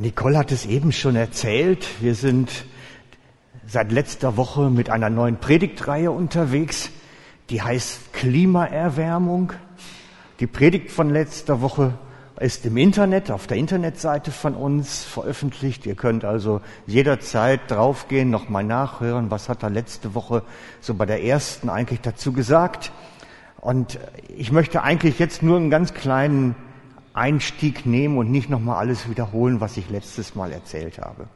Nicole hat es eben schon erzählt. Wir sind seit letzter Woche mit einer neuen Predigtreihe unterwegs, die heißt Klimaerwärmung. Die Predigt von letzter Woche ist im Internet, auf der Internetseite von uns veröffentlicht. Ihr könnt also jederzeit draufgehen, nochmal nachhören, was hat er letzte Woche so bei der ersten eigentlich dazu gesagt. Und ich möchte eigentlich jetzt nur einen ganz kleinen Einstieg nehmen und nicht nochmal alles wiederholen, was ich letztes Mal erzählt habe.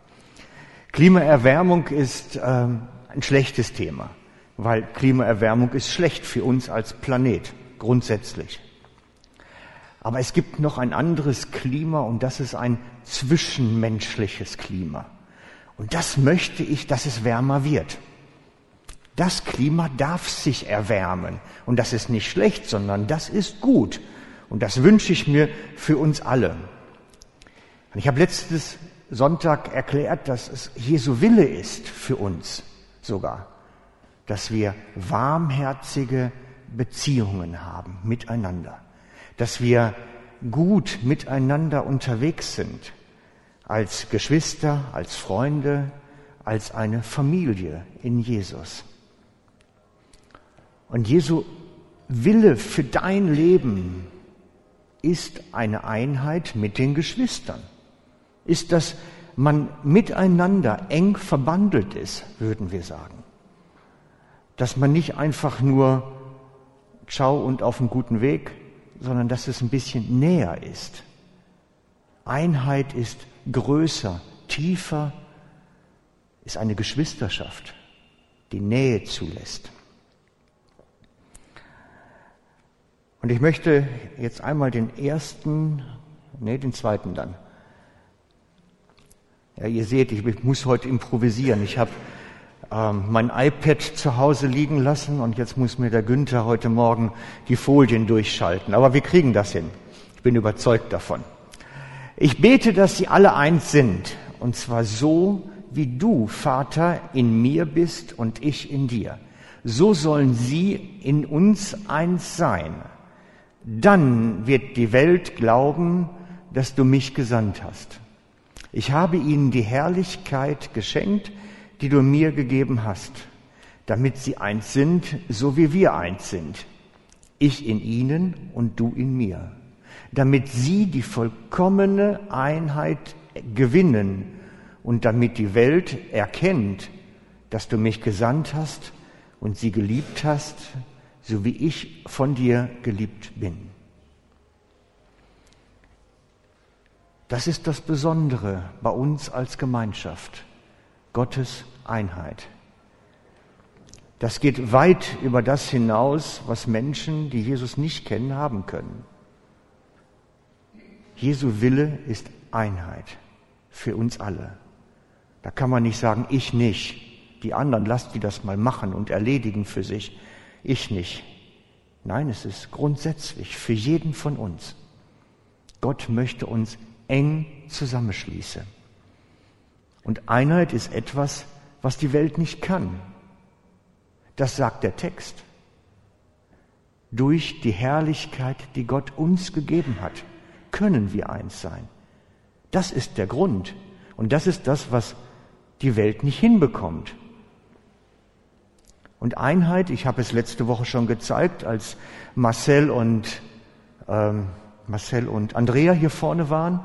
Klimaerwärmung ist ähm, ein schlechtes Thema, weil Klimaerwärmung ist schlecht für uns als Planet, grundsätzlich. Aber es gibt noch ein anderes Klima und das ist ein zwischenmenschliches Klima. Und das möchte ich, dass es wärmer wird. Das Klima darf sich erwärmen. Und das ist nicht schlecht, sondern das ist gut. Und das wünsche ich mir für uns alle. Und ich habe letztes Sonntag erklärt, dass es Jesu Wille ist für uns sogar, dass wir warmherzige Beziehungen haben miteinander, dass wir gut miteinander unterwegs sind, als Geschwister, als Freunde, als eine Familie in Jesus. Und Jesu Wille für dein Leben ist eine Einheit mit den Geschwistern. Ist, dass man miteinander eng verbandelt ist, würden wir sagen. Dass man nicht einfach nur Ciao und auf einem guten Weg, sondern dass es ein bisschen näher ist. Einheit ist größer, tiefer, ist eine Geschwisterschaft, die Nähe zulässt. Und ich möchte jetzt einmal den ersten, nee, den zweiten dann. Ja, ihr seht, ich muss heute improvisieren. Ich habe ähm, mein iPad zu Hause liegen lassen und jetzt muss mir der Günther heute Morgen die Folien durchschalten. Aber wir kriegen das hin. Ich bin überzeugt davon. Ich bete, dass sie alle eins sind. Und zwar so, wie du, Vater, in mir bist und ich in dir. So sollen sie in uns eins sein dann wird die Welt glauben, dass du mich gesandt hast. Ich habe ihnen die Herrlichkeit geschenkt, die du mir gegeben hast, damit sie eins sind, so wie wir eins sind. Ich in ihnen und du in mir, damit sie die vollkommene Einheit gewinnen und damit die Welt erkennt, dass du mich gesandt hast und sie geliebt hast, so wie ich von dir geliebt bin. Das ist das Besondere bei uns als Gemeinschaft, Gottes Einheit. Das geht weit über das hinaus, was Menschen, die Jesus nicht kennen, haben können. Jesu Wille ist Einheit für uns alle. Da kann man nicht sagen, ich nicht. Die anderen, lasst die das mal machen und erledigen für sich ich nicht. Nein, es ist grundsätzlich für jeden von uns. Gott möchte uns eng zusammenschließen. Und Einheit ist etwas, was die Welt nicht kann. Das sagt der Text. Durch die Herrlichkeit, die Gott uns gegeben hat, können wir eins sein. Das ist der Grund. Und das ist das, was die Welt nicht hinbekommt. Und Einheit, ich habe es letzte Woche schon gezeigt, als Marcel und, ähm, Marcel und Andrea hier vorne waren,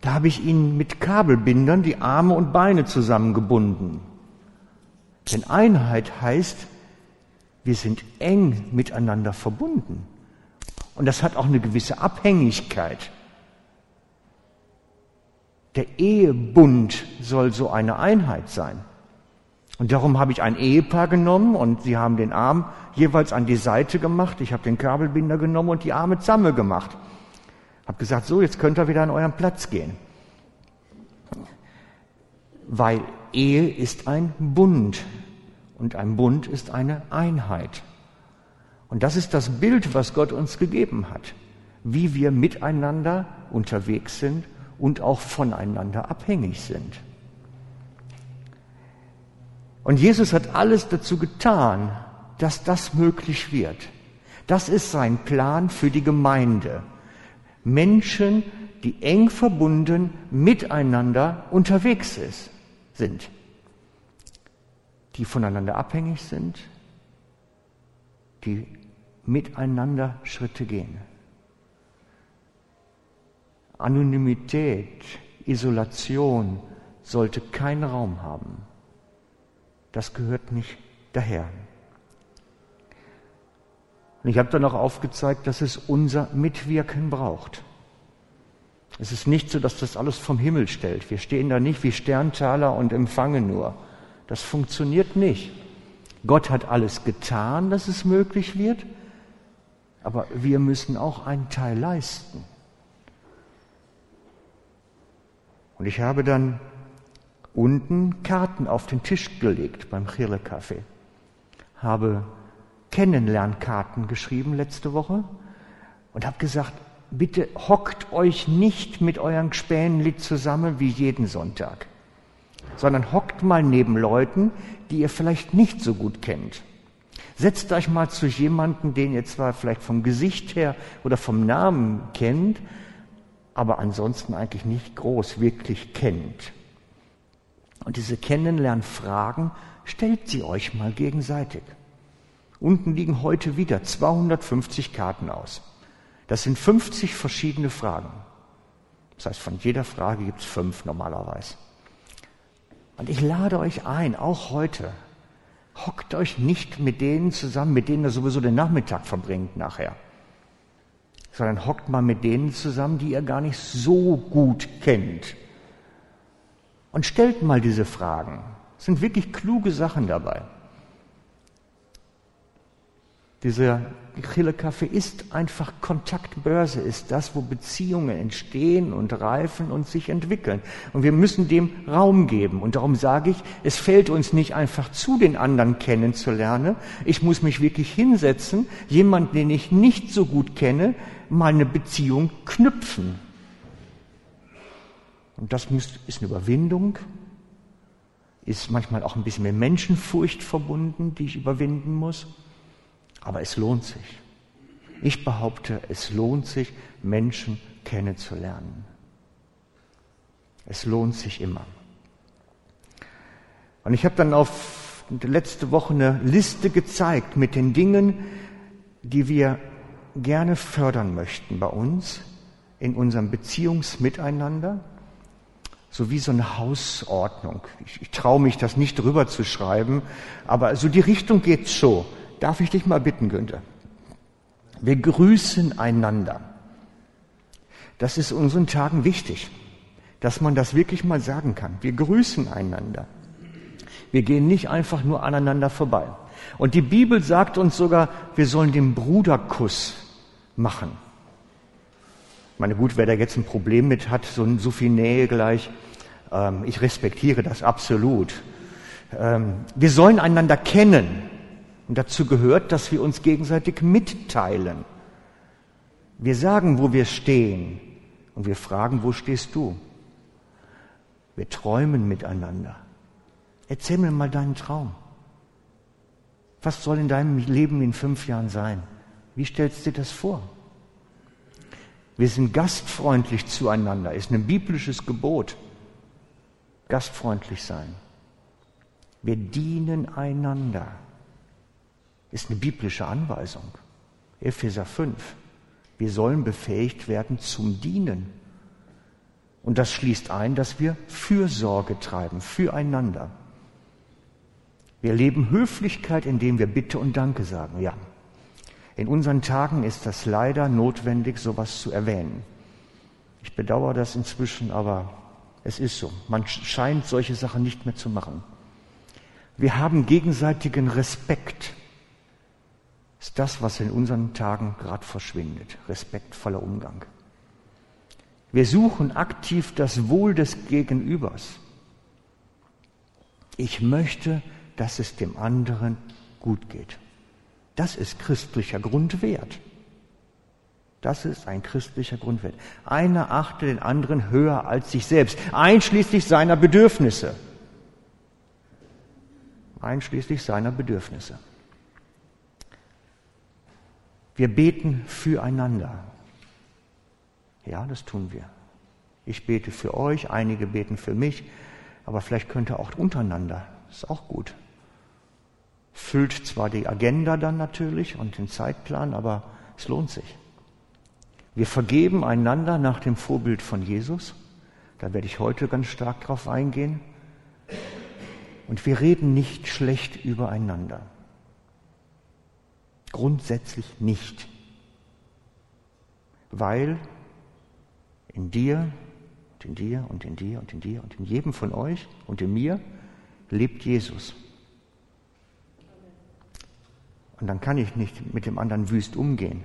da habe ich ihnen mit Kabelbindern die Arme und Beine zusammengebunden. Denn Einheit heißt, wir sind eng miteinander verbunden. Und das hat auch eine gewisse Abhängigkeit. Der Ehebund soll so eine Einheit sein. Und darum habe ich ein Ehepaar genommen und sie haben den Arm jeweils an die Seite gemacht. Ich habe den Kabelbinder genommen und die Arme zusammen gemacht. Habe gesagt, so, jetzt könnt ihr wieder an euren Platz gehen. Weil Ehe ist ein Bund und ein Bund ist eine Einheit. Und das ist das Bild, was Gott uns gegeben hat, wie wir miteinander unterwegs sind und auch voneinander abhängig sind. Und Jesus hat alles dazu getan, dass das möglich wird. Das ist sein Plan für die Gemeinde. Menschen, die eng verbunden miteinander unterwegs ist, sind, die voneinander abhängig sind, die miteinander Schritte gehen. Anonymität, Isolation sollte keinen Raum haben. Das gehört nicht daher. Und ich habe dann auch aufgezeigt, dass es unser Mitwirken braucht. Es ist nicht so, dass das alles vom Himmel stellt. Wir stehen da nicht wie Sterntaler und empfangen nur. Das funktioniert nicht. Gott hat alles getan, dass es möglich wird, aber wir müssen auch einen Teil leisten. Und ich habe dann unten Karten auf den Tisch gelegt beim Chile Café, habe Kennenlernkarten geschrieben letzte Woche und habe gesagt, bitte hockt euch nicht mit euren Gspänli zusammen wie jeden Sonntag, sondern hockt mal neben Leuten, die ihr vielleicht nicht so gut kennt. Setzt euch mal zu jemandem, den ihr zwar vielleicht vom Gesicht her oder vom Namen kennt, aber ansonsten eigentlich nicht groß wirklich kennt. Und diese Kennenlernfragen stellt sie euch mal gegenseitig. Unten liegen heute wieder 250 Karten aus. Das sind 50 verschiedene Fragen. Das heißt, von jeder Frage gibt es fünf normalerweise. Und ich lade euch ein, auch heute, hockt euch nicht mit denen zusammen, mit denen ihr sowieso den Nachmittag verbringt nachher, sondern hockt mal mit denen zusammen, die ihr gar nicht so gut kennt. Und stellt mal diese Fragen. Es sind wirklich kluge Sachen dabei. Dieser Chile Kaffee ist einfach Kontaktbörse, ist das, wo Beziehungen entstehen und reifen und sich entwickeln. Und wir müssen dem Raum geben. Und darum sage ich, es fällt uns nicht einfach zu, den anderen kennenzulernen. Ich muss mich wirklich hinsetzen, jemanden, den ich nicht so gut kenne, mal eine Beziehung knüpfen. Und das ist eine Überwindung, ist manchmal auch ein bisschen mit Menschenfurcht verbunden, die ich überwinden muss. Aber es lohnt sich. Ich behaupte, es lohnt sich, Menschen kennenzulernen. Es lohnt sich immer. Und ich habe dann auf letzte Woche eine Liste gezeigt mit den Dingen, die wir gerne fördern möchten bei uns in unserem Beziehungsmiteinander, so wie so eine Hausordnung. Ich, ich traue mich, das nicht drüber zu schreiben, aber so die Richtung geht so. Darf ich dich mal bitten, Günther? Wir grüßen einander. Das ist unseren Tagen wichtig, dass man das wirklich mal sagen kann. Wir grüßen einander. Wir gehen nicht einfach nur aneinander vorbei. Und die Bibel sagt uns sogar, wir sollen den Bruderkuss machen. Ich meine, gut, wer da jetzt ein Problem mit hat, so, so viel Nähe gleich, ähm, ich respektiere das absolut. Ähm, wir sollen einander kennen. Und dazu gehört, dass wir uns gegenseitig mitteilen. Wir sagen, wo wir stehen und wir fragen, wo stehst du? Wir träumen miteinander. Erzähl mir mal deinen Traum. Was soll in deinem Leben in fünf Jahren sein? Wie stellst du dir das vor? Wir sind gastfreundlich zueinander, ist ein biblisches Gebot. Gastfreundlich sein. Wir dienen einander ist eine biblische Anweisung. Epheser 5. Wir sollen befähigt werden zum Dienen. Und das schließt ein, dass wir Fürsorge treiben, füreinander. Wir leben Höflichkeit, indem wir Bitte und Danke sagen. Ja. In unseren Tagen ist das leider notwendig, sowas zu erwähnen. Ich bedauere das inzwischen, aber es ist so. Man scheint solche Sachen nicht mehr zu machen. Wir haben gegenseitigen Respekt ist das, was in unseren Tagen gerade verschwindet. Respektvoller Umgang. Wir suchen aktiv das Wohl des Gegenübers. Ich möchte, dass es dem anderen gut geht. Das ist christlicher Grundwert. Das ist ein christlicher Grundwert. Einer achte den anderen höher als sich selbst, einschließlich seiner Bedürfnisse. Einschließlich seiner Bedürfnisse. Wir beten füreinander. Ja, das tun wir. Ich bete für euch, einige beten für mich, aber vielleicht könnt ihr auch untereinander. ist auch gut. Füllt zwar die Agenda dann natürlich und den Zeitplan, aber es lohnt sich. Wir vergeben einander nach dem Vorbild von Jesus. Da werde ich heute ganz stark drauf eingehen. Und wir reden nicht schlecht übereinander. Grundsätzlich nicht. Weil in dir und in dir und in dir und in dir und in jedem von euch und in mir lebt Jesus. Und dann kann ich nicht mit dem anderen wüst umgehen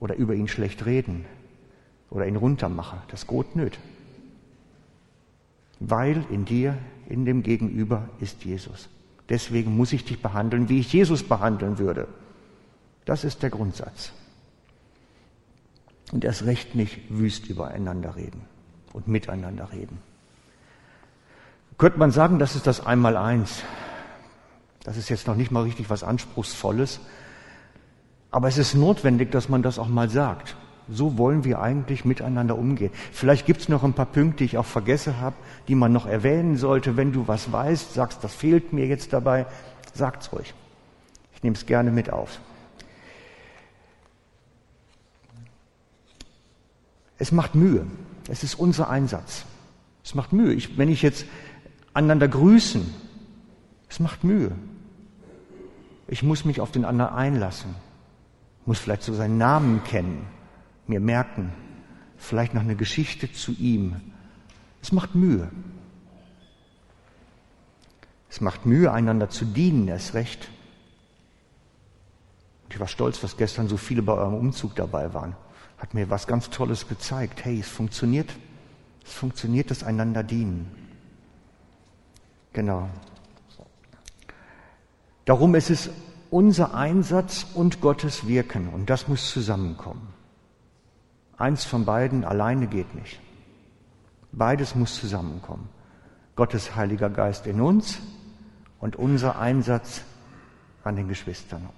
oder über ihn schlecht reden oder ihn runtermachen. Das geht nicht. Weil in dir, in dem Gegenüber ist Jesus. Deswegen muss ich dich behandeln, wie ich Jesus behandeln würde. Das ist der Grundsatz. Und erst recht nicht wüst übereinander reden und miteinander reden. Könnte man sagen, das ist das Einmaleins. Das ist jetzt noch nicht mal richtig was Anspruchsvolles. Aber es ist notwendig, dass man das auch mal sagt. So wollen wir eigentlich miteinander umgehen. Vielleicht gibt es noch ein paar Punkte, die ich auch vergessen habe, die man noch erwähnen sollte. Wenn du was weißt, sagst, das fehlt mir jetzt dabei, sagt's ruhig. Ich nehme es gerne mit auf. Es macht Mühe. Es ist unser Einsatz. Es macht Mühe. Ich, wenn ich jetzt einander grüßen, es macht Mühe. Ich muss mich auf den anderen einlassen, muss vielleicht so seinen Namen kennen, mir merken, vielleicht noch eine Geschichte zu ihm. Es macht Mühe. Es macht Mühe, einander zu dienen, erst recht. Ich war stolz, dass gestern so viele bei eurem Umzug dabei waren hat mir was ganz Tolles gezeigt. Hey, es funktioniert. Es funktioniert das einander dienen. Genau. Darum ist es unser Einsatz und Gottes Wirken und das muss zusammenkommen. Eins von beiden alleine geht nicht. Beides muss zusammenkommen. Gottes Heiliger Geist in uns und unser Einsatz an den Geschwistern.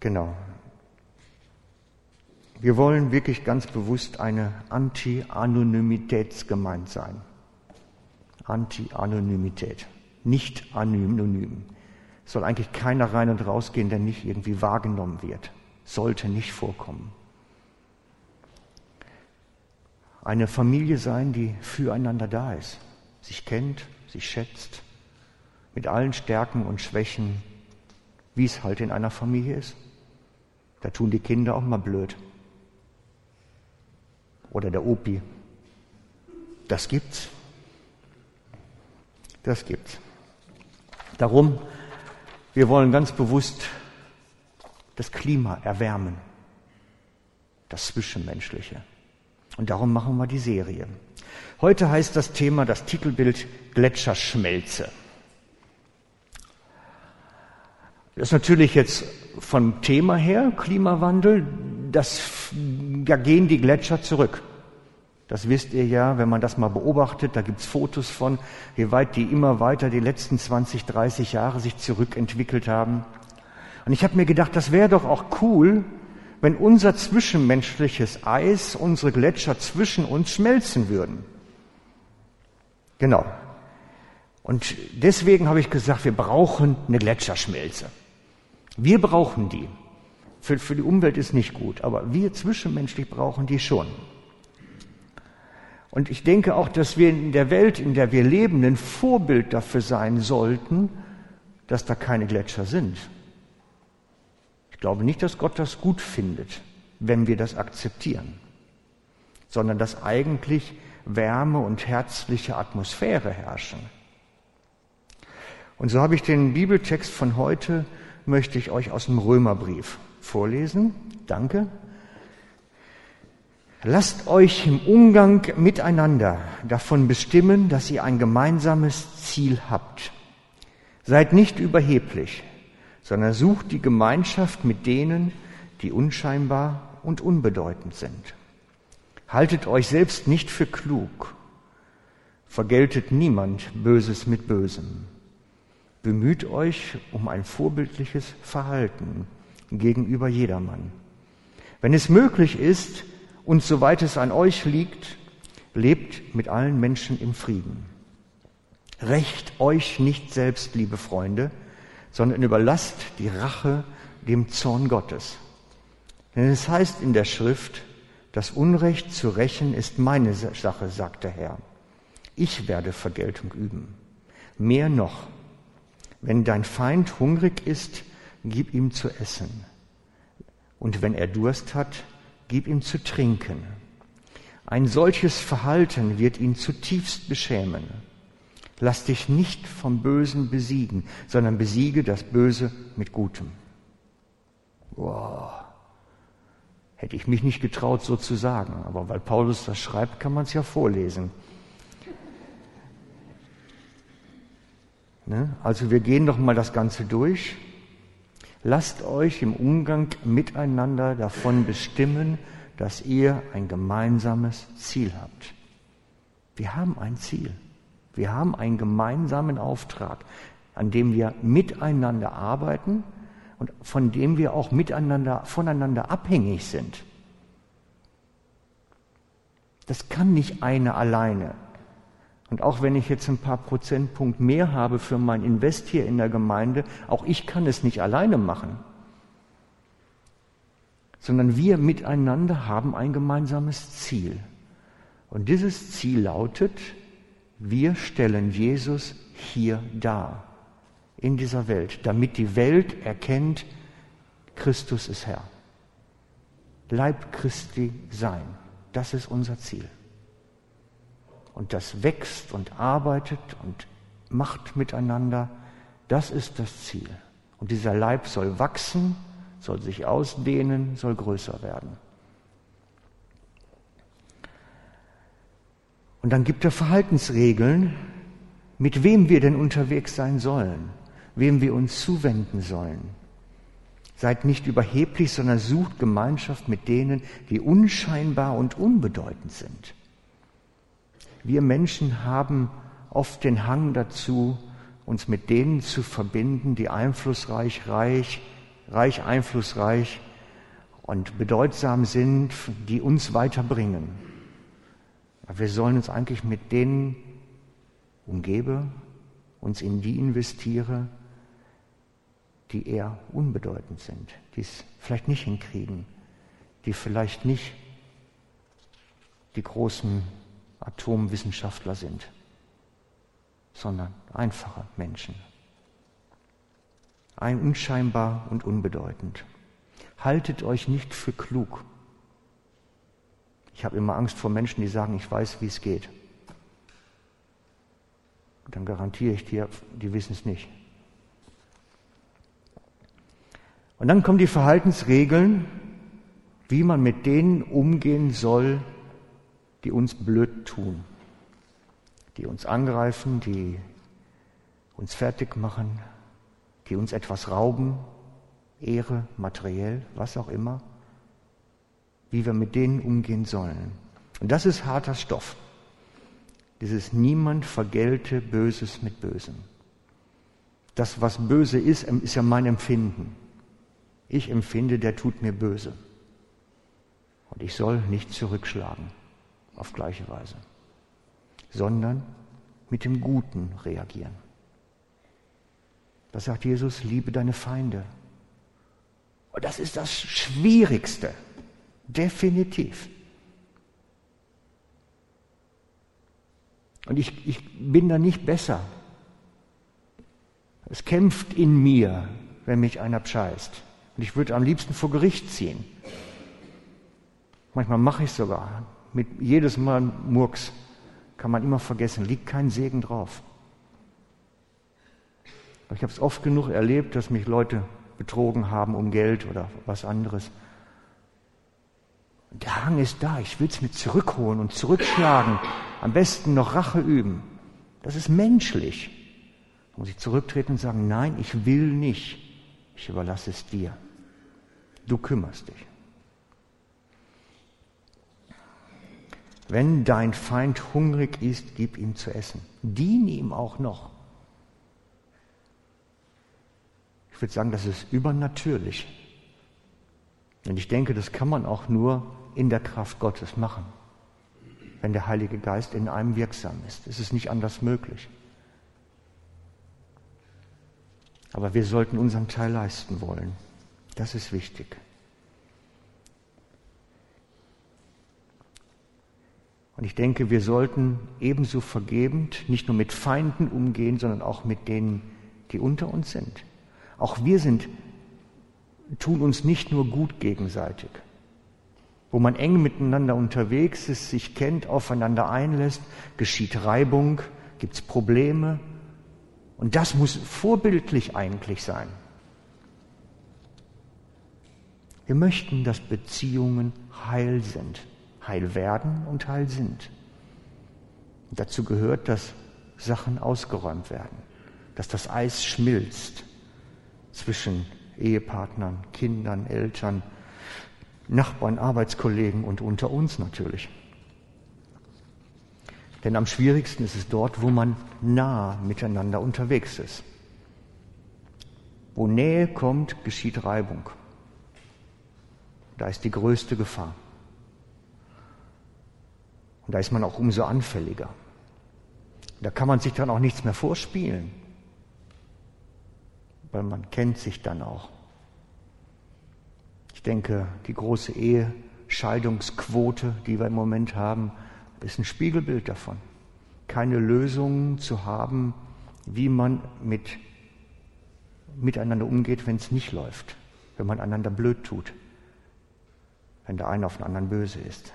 Genau. Wir wollen wirklich ganz bewusst eine Anti-Anonymitätsgemeinde sein. Anti-Anonymität. Nicht anonym. Soll eigentlich keiner rein und rausgehen, der nicht irgendwie wahrgenommen wird. Sollte nicht vorkommen. Eine Familie sein, die füreinander da ist, sich kennt, sich schätzt, mit allen Stärken und Schwächen, wie es halt in einer Familie ist. Da tun die Kinder auch mal blöd oder der Opi. Das gibt's. Das gibt's. Darum, wir wollen ganz bewusst das Klima erwärmen, das Zwischenmenschliche. Und darum machen wir die Serie. Heute heißt das Thema, das Titelbild Gletscherschmelze. Das ist natürlich jetzt vom Thema her Klimawandel, das, da gehen die Gletscher zurück. Das wisst ihr ja, wenn man das mal beobachtet, da gibt's Fotos von, wie weit die immer weiter die letzten 20, 30 Jahre sich zurückentwickelt haben. Und ich habe mir gedacht, das wäre doch auch cool, wenn unser zwischenmenschliches Eis, unsere Gletscher zwischen uns schmelzen würden. Genau. Und deswegen habe ich gesagt, wir brauchen eine Gletscherschmelze. Wir brauchen die. Für, für die Umwelt ist nicht gut, aber wir zwischenmenschlich brauchen die schon. Und ich denke auch, dass wir in der Welt, in der wir leben, ein Vorbild dafür sein sollten, dass da keine Gletscher sind. Ich glaube nicht, dass Gott das gut findet, wenn wir das akzeptieren, sondern dass eigentlich Wärme und herzliche Atmosphäre herrschen. Und so habe ich den Bibeltext von heute, möchte ich euch aus dem Römerbrief vorlesen. Danke. Lasst euch im Umgang miteinander davon bestimmen, dass ihr ein gemeinsames Ziel habt. Seid nicht überheblich, sondern sucht die Gemeinschaft mit denen, die unscheinbar und unbedeutend sind. Haltet euch selbst nicht für klug. Vergeltet niemand Böses mit Bösem. Bemüht euch um ein vorbildliches Verhalten gegenüber jedermann. Wenn es möglich ist, Und soweit es an euch liegt, lebt mit allen Menschen im Frieden. Recht euch nicht selbst, liebe Freunde, sondern überlasst die Rache dem Zorn Gottes. Denn es heißt in der Schrift, das Unrecht zu rächen ist meine Sache, sagt der Herr. Ich werde Vergeltung üben. Mehr noch, wenn dein Feind hungrig ist, gib ihm zu essen. Und wenn er Durst hat, gib ihm zu trinken. Ein solches Verhalten wird ihn zutiefst beschämen. Lass dich nicht vom Bösen besiegen, sondern besiege das Böse mit Gutem. Wow. Hätte ich mich nicht getraut, so zu sagen, aber weil Paulus das schreibt, kann man es ja vorlesen. Ne? Also wir gehen doch mal das Ganze durch. Lasst euch im Umgang miteinander davon bestimmen, dass ihr ein gemeinsames Ziel habt. Wir haben ein Ziel. Wir haben einen gemeinsamen Auftrag, an dem wir miteinander arbeiten und von dem wir auch miteinander, voneinander abhängig sind. Das kann nicht eine alleine. Und auch wenn ich jetzt ein paar Prozentpunkt mehr habe für mein Invest hier in der Gemeinde, auch ich kann es nicht alleine machen. Sondern wir miteinander haben ein gemeinsames Ziel. Und dieses Ziel lautet, wir stellen Jesus hier dar, in dieser Welt, damit die Welt erkennt, Christus ist Herr. Leib Christi sein, das ist unser Ziel. Und das wächst und arbeitet und macht miteinander, das ist das Ziel. Und dieser Leib soll wachsen, soll sich ausdehnen, soll größer werden. Und dann gibt er Verhaltensregeln, mit wem wir denn unterwegs sein sollen, wem wir uns zuwenden sollen. Seid nicht überheblich, sondern sucht Gemeinschaft mit denen, die unscheinbar und unbedeutend sind. Wir Menschen haben oft den Hang dazu, uns mit denen zu verbinden, die einflussreich, reich, reich, einflussreich und bedeutsam sind, die uns weiterbringen. Wir sollen uns eigentlich mit denen umgeben, uns in die investieren, die eher unbedeutend sind, die es vielleicht nicht hinkriegen, die vielleicht nicht die großen Atomwissenschaftler sind, sondern einfache Menschen. Ein unscheinbar und unbedeutend. Haltet euch nicht für klug. Ich habe immer Angst vor Menschen, die sagen, ich weiß, wie es geht. Dann garantiere ich dir, die wissen es nicht. Und dann kommen die Verhaltensregeln, wie man mit denen umgehen soll, die uns blöd tun, die uns angreifen, die uns fertig machen, die uns etwas rauben, Ehre, materiell, was auch immer wie wir mit denen umgehen sollen. Und das ist harter Stoff. Dieses Niemand vergelte Böses mit Bösem. Das, was böse ist, ist ja mein Empfinden. Ich empfinde, der tut mir böse. Und ich soll nicht zurückschlagen auf gleiche Weise, sondern mit dem Guten reagieren. Das sagt Jesus, liebe deine Feinde. Und das ist das Schwierigste. Definitiv. Und ich, ich bin da nicht besser. Es kämpft in mir, wenn mich einer bescheißt. Und ich würde am liebsten vor Gericht ziehen. Manchmal mache ich sogar. Mit jedes Mal Murks kann man immer vergessen, liegt kein Segen drauf. ich habe es oft genug erlebt, dass mich Leute betrogen haben um Geld oder was anderes. Der Hang ist da, ich will es mit zurückholen und zurückschlagen, am besten noch Rache üben. Das ist menschlich. Da muss ich zurücktreten und sagen, nein, ich will nicht. Ich überlasse es dir. Du kümmerst dich. Wenn dein Feind hungrig ist, gib ihm zu essen. Dien ihm auch noch. Ich würde sagen, das ist übernatürlich. Und ich denke, das kann man auch nur in der Kraft Gottes machen, wenn der Heilige Geist in einem wirksam ist. Es ist nicht anders möglich. Aber wir sollten unseren Teil leisten wollen. Das ist wichtig. Und ich denke, wir sollten ebenso vergebend nicht nur mit Feinden umgehen, sondern auch mit denen, die unter uns sind. Auch wir sind, tun uns nicht nur gut gegenseitig. Wo man eng miteinander unterwegs ist, sich kennt, aufeinander einlässt, geschieht Reibung, gibt es Probleme. Und das muss vorbildlich eigentlich sein. Wir möchten, dass Beziehungen heil sind heil werden und heil sind. Und dazu gehört, dass Sachen ausgeräumt werden, dass das Eis schmilzt zwischen Ehepartnern, Kindern, Eltern, Nachbarn, Arbeitskollegen und unter uns natürlich. Denn am schwierigsten ist es dort, wo man nah miteinander unterwegs ist. Wo Nähe kommt, geschieht Reibung. Da ist die größte Gefahr. Und da ist man auch umso anfälliger. Da kann man sich dann auch nichts mehr vorspielen, weil man kennt sich dann auch. Ich denke, die große Ehescheidungsquote, die wir im Moment haben, ist ein Spiegelbild davon. Keine Lösung zu haben, wie man mit, miteinander umgeht, wenn es nicht läuft, wenn man einander blöd tut, wenn der eine auf den anderen böse ist.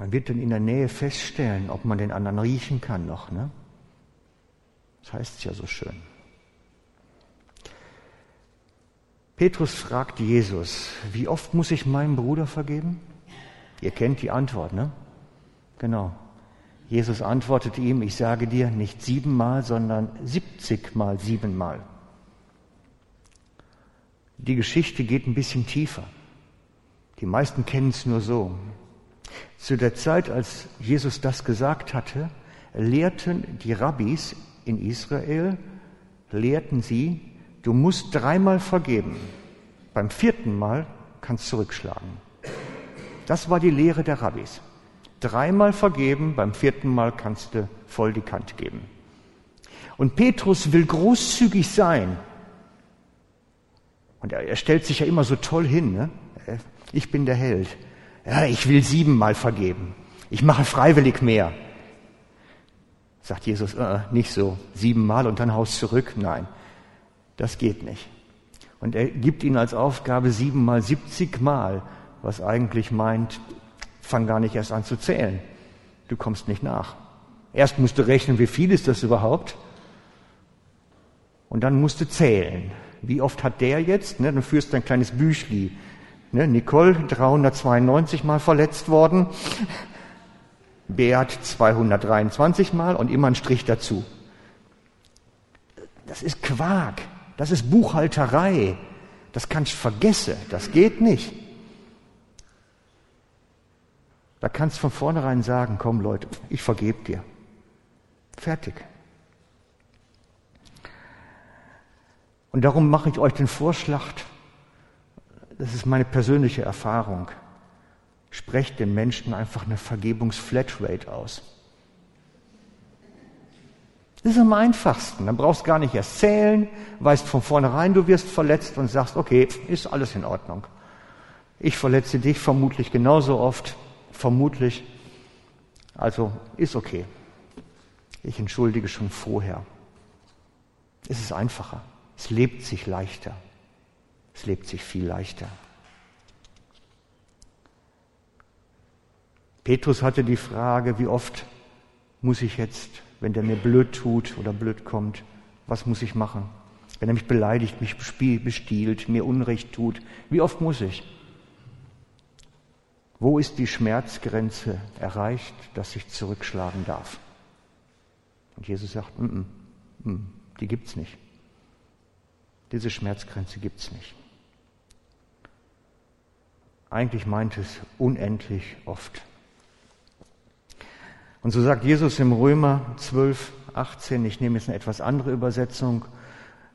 Man wird dann in der Nähe feststellen, ob man den anderen riechen kann noch. Ne? Das heißt es ja so schön. Petrus fragt Jesus, wie oft muss ich meinem Bruder vergeben? Ihr kennt die Antwort, ne? Genau. Jesus antwortete ihm, ich sage dir nicht siebenmal, sondern siebzigmal siebenmal. Die Geschichte geht ein bisschen tiefer. Die meisten kennen es nur so. Zu der Zeit, als Jesus das gesagt hatte, lehrten die Rabbis in Israel, lehrten sie, du musst dreimal vergeben. Beim vierten Mal kannst du zurückschlagen. Das war die Lehre der Rabbis. Dreimal vergeben, beim vierten Mal kannst du voll die Kante geben. Und Petrus will großzügig sein. Und er, er stellt sich ja immer so toll hin. Ne? Ich bin der Held ja, ich will siebenmal vergeben. Ich mache freiwillig mehr. Sagt Jesus, äh, nicht so, siebenmal und dann haust zurück. Nein, das geht nicht. Und er gibt ihnen als Aufgabe siebenmal, siebzigmal, was eigentlich meint, fang gar nicht erst an zu zählen. Du kommst nicht nach. Erst musst du rechnen, wie viel ist das überhaupt? Und dann musst du zählen. Wie oft hat der jetzt? Ne, dann führst du ein kleines Büchli Ne, Nicole 392 Mal verletzt worden, Beat 223 Mal und immer ein Strich dazu. Das ist Quark, das ist Buchhalterei, das kannst du vergessen, das geht nicht. Da kannst du von vornherein sagen, komm Leute, ich vergebe dir. Fertig. Und darum mache ich euch den Vorschlag, das ist meine persönliche Erfahrung, sprecht den Menschen einfach eine Vergebungsflatrate aus. Das ist am einfachsten. Dann brauchst du gar nicht erst zählen, weißt von vornherein, du wirst verletzt und sagst, okay, ist alles in Ordnung. Ich verletze dich vermutlich genauso oft, vermutlich. Also ist okay. Ich entschuldige schon vorher. Es ist einfacher. Es lebt sich leichter. Es lebt sich viel leichter. Petrus hatte die Frage, wie oft muss ich jetzt, wenn der mir blöd tut oder blöd kommt, was muss ich machen? Wenn er mich beleidigt, mich bestiehlt, mir Unrecht tut, wie oft muss ich? Wo ist die Schmerzgrenze erreicht, dass ich zurückschlagen darf? Und Jesus sagt, mm -mm, mm, die gibt's nicht. Diese Schmerzgrenze gibt's nicht. Eigentlich meint es unendlich oft. Und so sagt Jesus im Römer 12, 18, ich nehme jetzt eine etwas andere Übersetzung,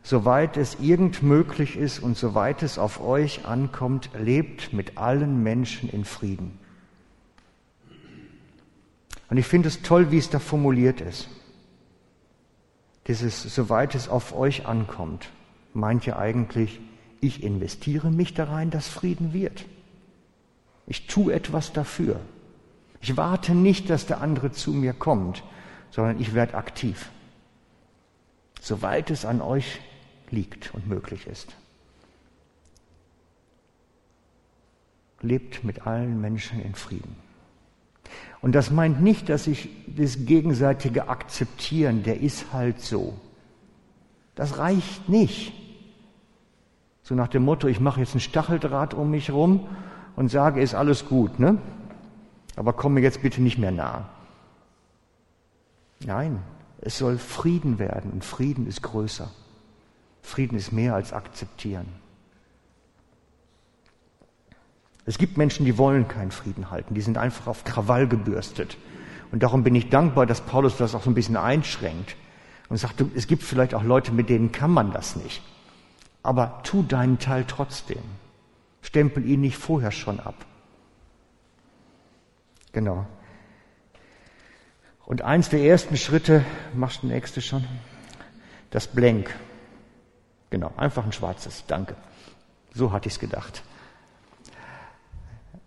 soweit es irgend möglich ist und soweit es auf euch ankommt, lebt mit allen Menschen in Frieden. Und ich finde es toll, wie es da formuliert ist. Dieses, soweit es auf euch ankommt, meint ja eigentlich, ich investiere mich da rein, dass Frieden wird. Ich tue etwas dafür. Ich warte nicht, dass der andere zu mir kommt, sondern ich werde aktiv. Soweit es an euch liegt und möglich ist. Lebt mit allen Menschen in Frieden. Und das meint nicht, dass ich das gegenseitige Akzeptieren, der ist halt so. Das reicht nicht. So nach dem Motto, ich mache jetzt ein Stacheldraht um mich rum und sage, ist alles gut, ne? Aber komm mir jetzt bitte nicht mehr nah. Nein, es soll Frieden werden und Frieden ist größer. Frieden ist mehr als akzeptieren. Es gibt Menschen, die wollen keinen Frieden halten, die sind einfach auf Krawall gebürstet. Und darum bin ich dankbar, dass Paulus das auch so ein bisschen einschränkt und sagt, es gibt vielleicht auch Leute, mit denen kann man das nicht. Aber tu deinen Teil trotzdem. Stempel ihn nicht vorher schon ab. Genau. Und eins der ersten Schritte, machst du nächste schon? Das Blank. Genau, einfach ein schwarzes. Danke. So hatte ich es gedacht.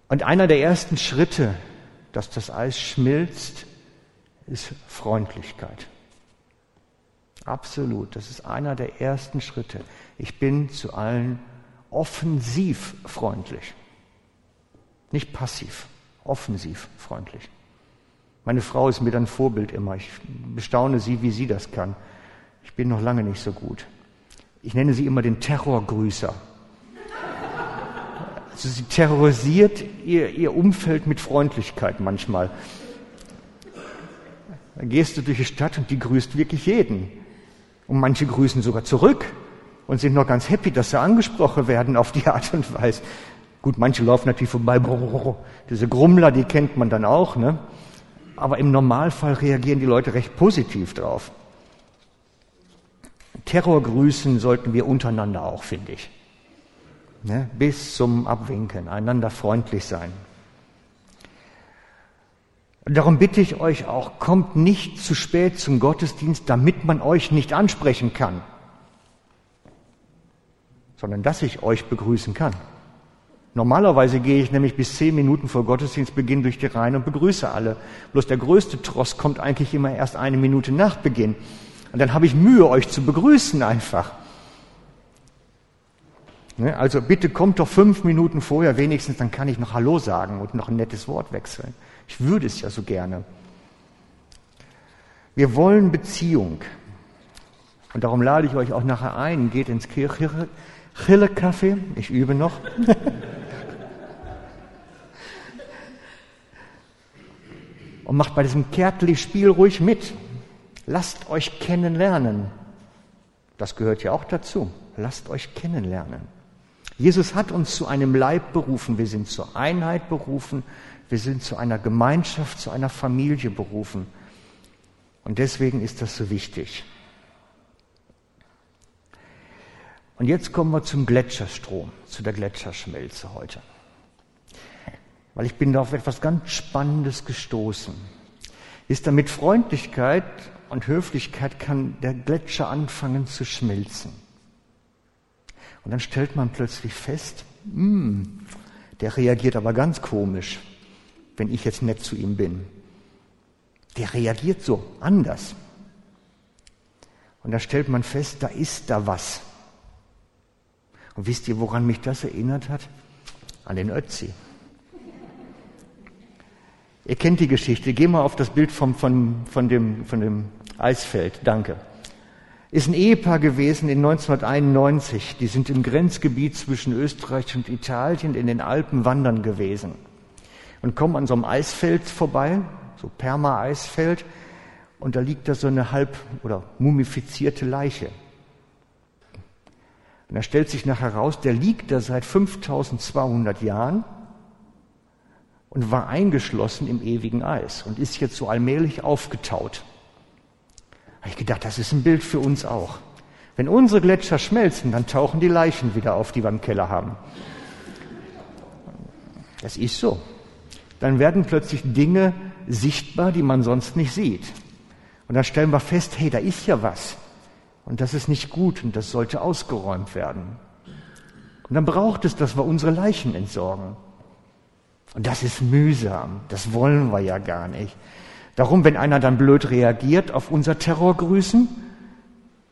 Und einer der ersten Schritte, dass das Eis schmilzt, ist Freundlichkeit. Absolut, das ist einer der ersten Schritte. Ich bin zu allen offensiv freundlich, nicht passiv, offensiv freundlich. Meine Frau ist mir dann Vorbild immer. Ich bestaune sie, wie sie das kann. Ich bin noch lange nicht so gut. Ich nenne sie immer den Terrorgrüßer. Also sie terrorisiert ihr, ihr Umfeld mit Freundlichkeit manchmal. Da gehst du durch die Stadt und die grüßt wirklich jeden. Und manche grüßen sogar zurück und sind noch ganz happy, dass sie angesprochen werden auf die Art und Weise. Gut, manche laufen natürlich vorbei. Diese Grummler, die kennt man dann auch, ne? Aber im Normalfall reagieren die Leute recht positiv drauf. Terrorgrüßen sollten wir untereinander auch, finde ich. Ne? Bis zum Abwinken, einander freundlich sein. darum bitte ich euch auch, kommt nicht zu spät zum Gottesdienst, damit man euch nicht ansprechen kann, sondern dass ich euch begrüßen kann. Normalerweise gehe ich nämlich bis zehn Minuten vor Gottesdienstbeginn durch die Reihen und begrüße alle. Bloß der größte Trost kommt eigentlich immer erst eine Minute nach Beginn. Und dann habe ich Mühe, euch zu begrüßen einfach. Ne? Also bitte kommt doch fünf Minuten vorher wenigstens, dann kann ich noch Hallo sagen und noch ein nettes Wort wechseln. Ich würde es ja so gerne. Wir wollen Beziehung. Und darum lade ich euch auch nachher ein, geht ins Kirche, Chille-Kaffee, ich übe noch. und macht bei diesem Kärtli-Spiel ruhig mit. Lasst euch kennenlernen. Das gehört ja auch dazu. Lasst euch kennenlernen. Jesus hat uns zu einem Leib berufen. Wir sind zur Einheit berufen. Wir sind zu einer Gemeinschaft, zu einer Familie berufen. Und deswegen ist das so wichtig. Und jetzt kommen wir zum Gletscherstrom, zu der Gletscherschmelze heute. Weil ich bin da auf etwas ganz Spannendes gestoßen. Ist da mit Freundlichkeit und Höflichkeit kann der Gletscher anfangen zu schmelzen. Und dann stellt man plötzlich fest, mm, der reagiert aber ganz komisch, wenn ich jetzt nett zu ihm bin. Der reagiert so anders. Und da stellt man fest, da ist da was. Und wisst ihr, woran mich das erinnert hat? An den Ötzi. Ihr kennt die Geschichte. Geh mal auf das Bild vom, von, von, dem, von dem Eisfeld. Danke ist ein Ehepaar gewesen in 1991. Die sind im Grenzgebiet zwischen Österreich und Italien in den Alpen wandern gewesen und kommen an so einem Eisfeld vorbei, so Perma-Eisfeld, und da liegt da so eine halb oder mumifizierte Leiche. Und da stellt sich nachher heraus, der liegt da seit 5200 Jahren und war eingeschlossen im ewigen Eis und ist jetzt so allmählich aufgetaut. Habe ich gedacht, das ist ein Bild für uns auch. Wenn unsere Gletscher schmelzen, dann tauchen die Leichen wieder auf, die wir im Keller haben. Das ist so. Dann werden plötzlich Dinge sichtbar, die man sonst nicht sieht. Und dann stellen wir fest, hey, da ist ja was. Und das ist nicht gut und das sollte ausgeräumt werden. Und dann braucht es, dass wir unsere Leichen entsorgen. Und das ist mühsam. Das wollen wir ja gar nicht. Darum, wenn einer dann blöd reagiert auf unser Terrorgrüßen,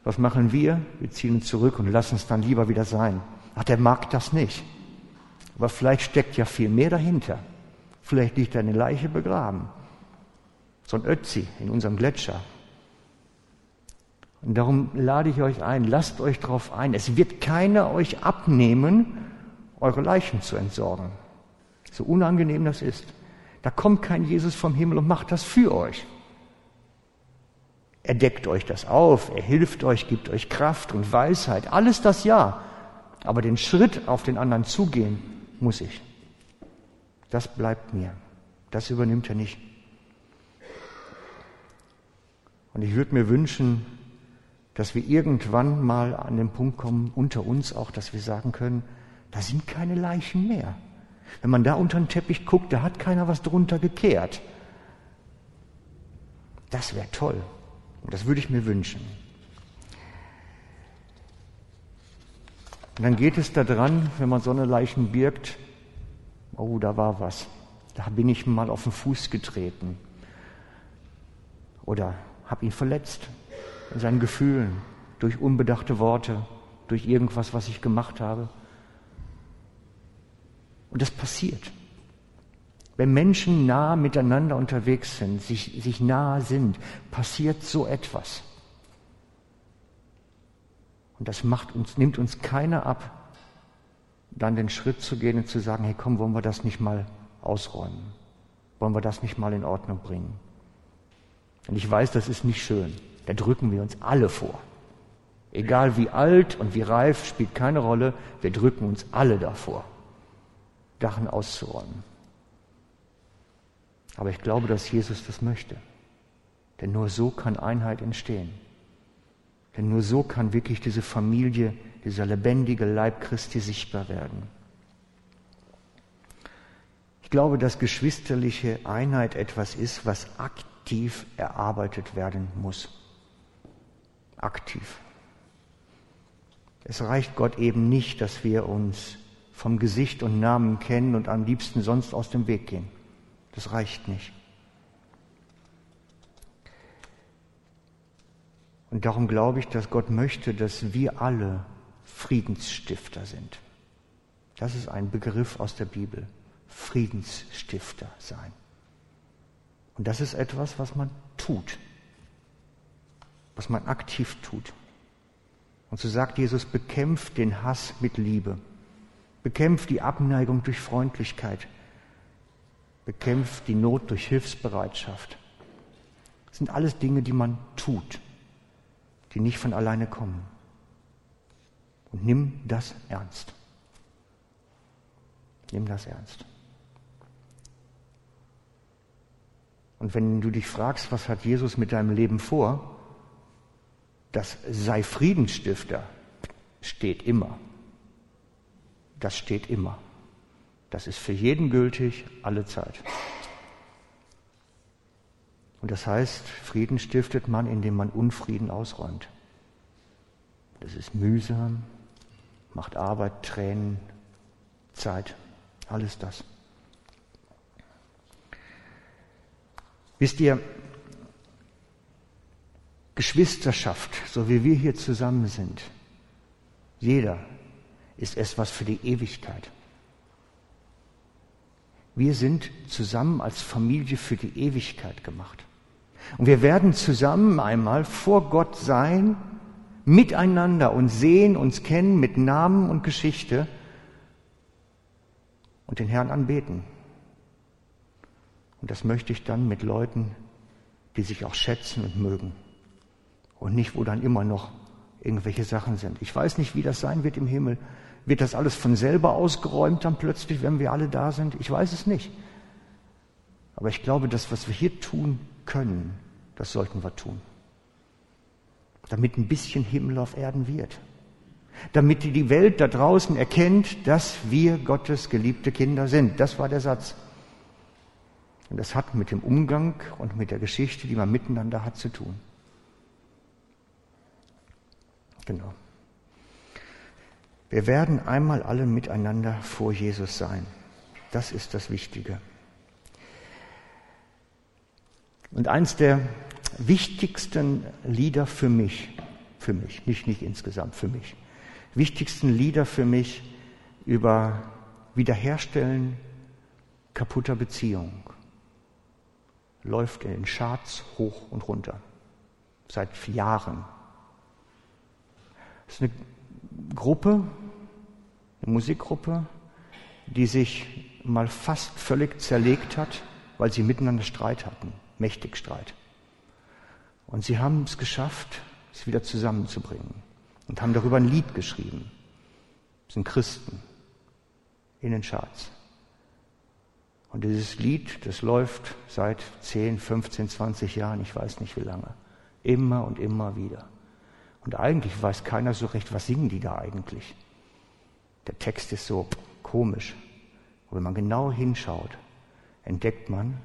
was machen wir? Wir ziehen uns zurück und lassen es dann lieber wieder sein. Ach, der mag das nicht. Aber vielleicht steckt ja viel mehr dahinter. Vielleicht liegt da eine Leiche begraben. So ein Ötzi in unserem Gletscher. Und darum lade ich euch ein, lasst euch darauf ein. Es wird keiner euch abnehmen, eure Leichen zu entsorgen. So unangenehm das ist. Da kommt kein Jesus vom Himmel und macht das für euch. Er deckt euch das auf, er hilft euch, gibt euch Kraft und Weisheit, alles das ja. Aber den Schritt auf den anderen zugehen, muss ich. Das bleibt mir. Das übernimmt er nicht. Und ich würde mir wünschen, dass wir irgendwann mal an den Punkt kommen, unter uns auch, dass wir sagen können, da sind keine Leichen mehr. Wenn man da unter den Teppich guckt, da hat keiner was drunter gekehrt. Das wäre toll. Und das würde ich mir wünschen. Und dann geht es da dran, wenn man so eine Leichen birgt, oh, da war was. Da bin ich mal auf den Fuß getreten. Oder habe ihn verletzt in seinen Gefühlen, durch unbedachte Worte, durch irgendwas, was ich gemacht habe. Und das passiert. Wenn Menschen nah miteinander unterwegs sind, sich, sich nahe sind, passiert so etwas. Und das macht uns, nimmt uns keiner ab, dann den Schritt zu gehen und zu sagen, hey komm, wollen wir das nicht mal ausräumen? Wollen wir das nicht mal in Ordnung bringen? Und ich weiß, das ist nicht schön. Da drücken wir uns alle vor. Egal wie alt und wie reif, spielt keine Rolle. Wir drücken uns alle davor, Dachen auszuräumen. Aber ich glaube, dass Jesus das möchte. Denn nur so kann Einheit entstehen. Denn nur so kann wirklich diese Familie, dieser lebendige Leib Christi sichtbar werden. Ich glaube, dass geschwisterliche Einheit etwas ist, was aktiv erarbeitet werden muss. Aktiv. Es reicht Gott eben nicht, dass wir uns vom Gesicht und Namen kennen und am liebsten sonst aus dem Weg gehen. Das reicht nicht. Und darum glaube ich, dass Gott möchte, dass wir alle Friedensstifter sind. Das ist ein Begriff aus der Bibel. Friedensstifter sein. Und das ist etwas, was man tut, was man aktiv tut. Und so sagt Jesus, bekämpft den Hass mit Liebe, bekämpft die Abneigung durch Freundlichkeit, bekämpft die Not durch Hilfsbereitschaft. Das sind alles Dinge, die man tut, die nicht von alleine kommen. Und nimm das ernst. Nimm das ernst. Und wenn du dich fragst, was hat Jesus mit deinem Leben vor, das sei Friedensstifter steht immer. Das steht immer. Das ist für jeden gültig, alle Zeit. Und das heißt, Frieden stiftet man, indem man Unfrieden ausräumt. Das ist mühsam, macht Arbeit, Tränen, Zeit, alles das. Wisst ihr, Geschwisterschaft, so wie wir hier zusammen sind, jeder ist etwas für die Ewigkeit. Wir sind zusammen als Familie für die Ewigkeit gemacht. Und wir werden zusammen einmal vor Gott sein, miteinander und sehen, uns kennen mit Namen und Geschichte und den Herrn anbeten. Und das möchte ich dann mit Leuten, die sich auch schätzen und mögen. Und nicht, wo dann immer noch irgendwelche Sachen sind. Ich weiß nicht, wie das sein wird im Himmel. Wird das alles von selber ausgeräumt dann plötzlich, wenn wir alle da sind? Ich weiß es nicht. Aber ich glaube, das, was wir hier tun können, das sollten wir tun. damit ein bisschen Himmel auf Erden wird. Damit die Welt da draußen erkennt, dass wir Gottes geliebte Kinder sind. Das war der Satz. Und das hat mit dem Umgang und mit der Geschichte, die man miteinander hat, zu tun. Genau. Wir werden einmal alle miteinander vor Jesus sein. Das ist das Wichtige. Und eins der wichtigsten Lieder für mich, für mich, nicht, nicht insgesamt, für mich, wichtigsten Lieder für mich über Wiederherstellen kaputter Beziehungen läuft in den Charts hoch und runter. Seit Jahren. Es ist eine Gruppe, eine Musikgruppe, die sich mal fast völlig zerlegt hat, weil sie miteinander Streit hatten, mächtig Streit. Und sie haben es geschafft, es wieder zusammenzubringen und haben darüber ein Lied geschrieben. Das sind Christen in den Charts. Und dieses Lied, das läuft seit 10, 15, 20 Jahren, ich weiß nicht wie lange. Immer und immer wieder. Und eigentlich weiß keiner so recht, was singen die da eigentlich. Der Text ist so komisch. Und wenn man genau hinschaut, entdeckt man,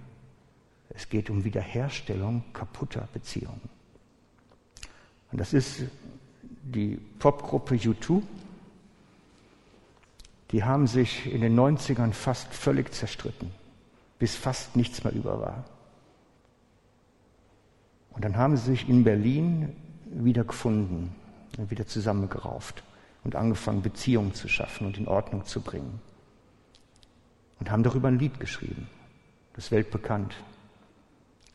es geht um Wiederherstellung kaputter Beziehungen. Und das ist die Popgruppe U2. Die haben sich in den 90ern fast völlig zerstritten, bis fast nichts mehr über war. Und dann haben sie sich in Berlin wieder gefunden und wieder zusammengerauft und angefangen, Beziehungen zu schaffen und in Ordnung zu bringen. Und haben darüber ein Lied geschrieben. Das weltbekannt.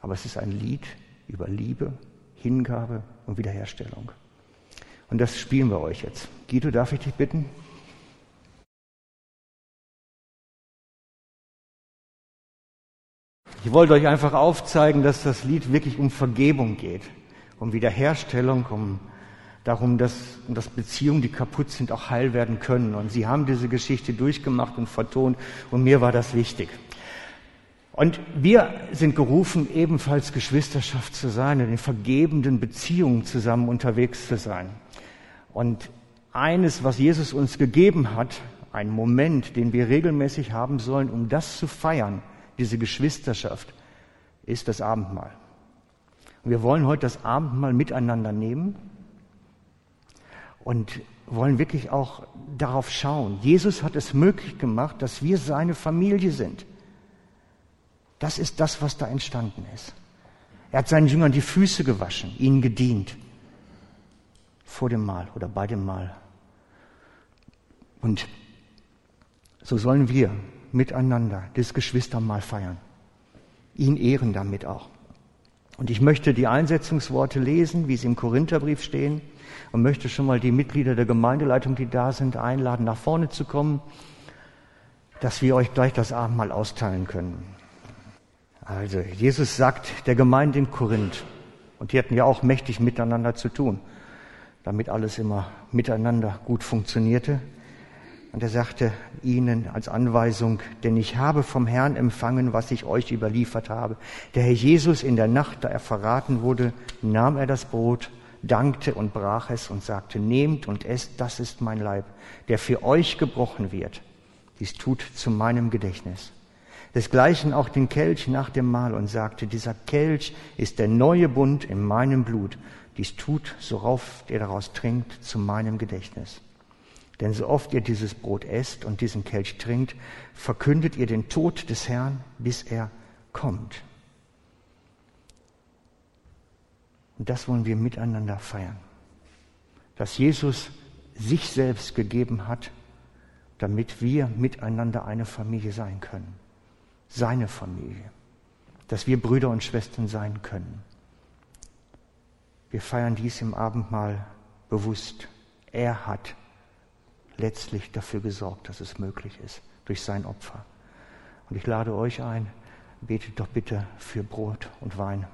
Aber es ist ein Lied über Liebe, Hingabe und Wiederherstellung. Und das spielen wir euch jetzt. Guido, darf ich dich bitten? Ich wollte euch einfach aufzeigen, dass das Lied wirklich um Vergebung geht, um Wiederherstellung, um darum, dass, dass Beziehungen, die kaputt sind, auch heil werden können. Und sie haben diese Geschichte durchgemacht und vertont und mir war das wichtig. Und wir sind gerufen, ebenfalls Geschwisterschaft zu sein, in den vergebenden Beziehungen zusammen unterwegs zu sein. Und eines, was Jesus uns gegeben hat, ein Moment, den wir regelmäßig haben sollen, um das zu feiern, diese Geschwisterschaft, ist das Abendmahl. Wir wollen heute das Abendmahl miteinander nehmen und wollen wirklich auch darauf schauen. Jesus hat es möglich gemacht, dass wir seine Familie sind. Das ist das, was da entstanden ist. Er hat seinen Jüngern die Füße gewaschen, ihnen gedient. Vor dem Mahl oder bei dem Mahl. Und so sollen wir miteinander das Geschwistermahl feiern. Ihn ehren damit auch. Und ich möchte die Einsetzungsworte lesen, wie sie im Korintherbrief stehen, und möchte schon mal die Mitglieder der Gemeindeleitung, die da sind, einladen, nach vorne zu kommen, dass wir euch gleich das Abendmahl austeilen können. Also, Jesus sagt der Gemeinde in Korinth, und die hatten ja auch mächtig miteinander zu tun, damit alles immer miteinander gut funktionierte. Und er sagte ihnen als Anweisung, denn ich habe vom Herrn empfangen, was ich euch überliefert habe. Der Herr Jesus in der Nacht, da er verraten wurde, nahm er das Brot, dankte und brach es und sagte, nehmt und esst, das ist mein Leib, der für euch gebrochen wird. Dies tut zu meinem Gedächtnis. Desgleichen auch den Kelch nach dem Mahl und sagte, dieser Kelch ist der neue Bund in meinem Blut. Dies tut, so oft ihr daraus trinkt, zu meinem Gedächtnis. Denn so oft ihr dieses Brot esst und diesen Kelch trinkt, verkündet ihr den Tod des Herrn, bis er kommt. Und das wollen wir miteinander feiern. Dass Jesus sich selbst gegeben hat, damit wir miteinander eine Familie sein können. Seine Familie. Dass wir Brüder und Schwestern sein können. Wir feiern dies im Abendmahl bewusst. Er hat letztlich dafür gesorgt, dass es möglich ist, durch sein Opfer. Und ich lade euch ein, betet doch bitte für Brot und Wein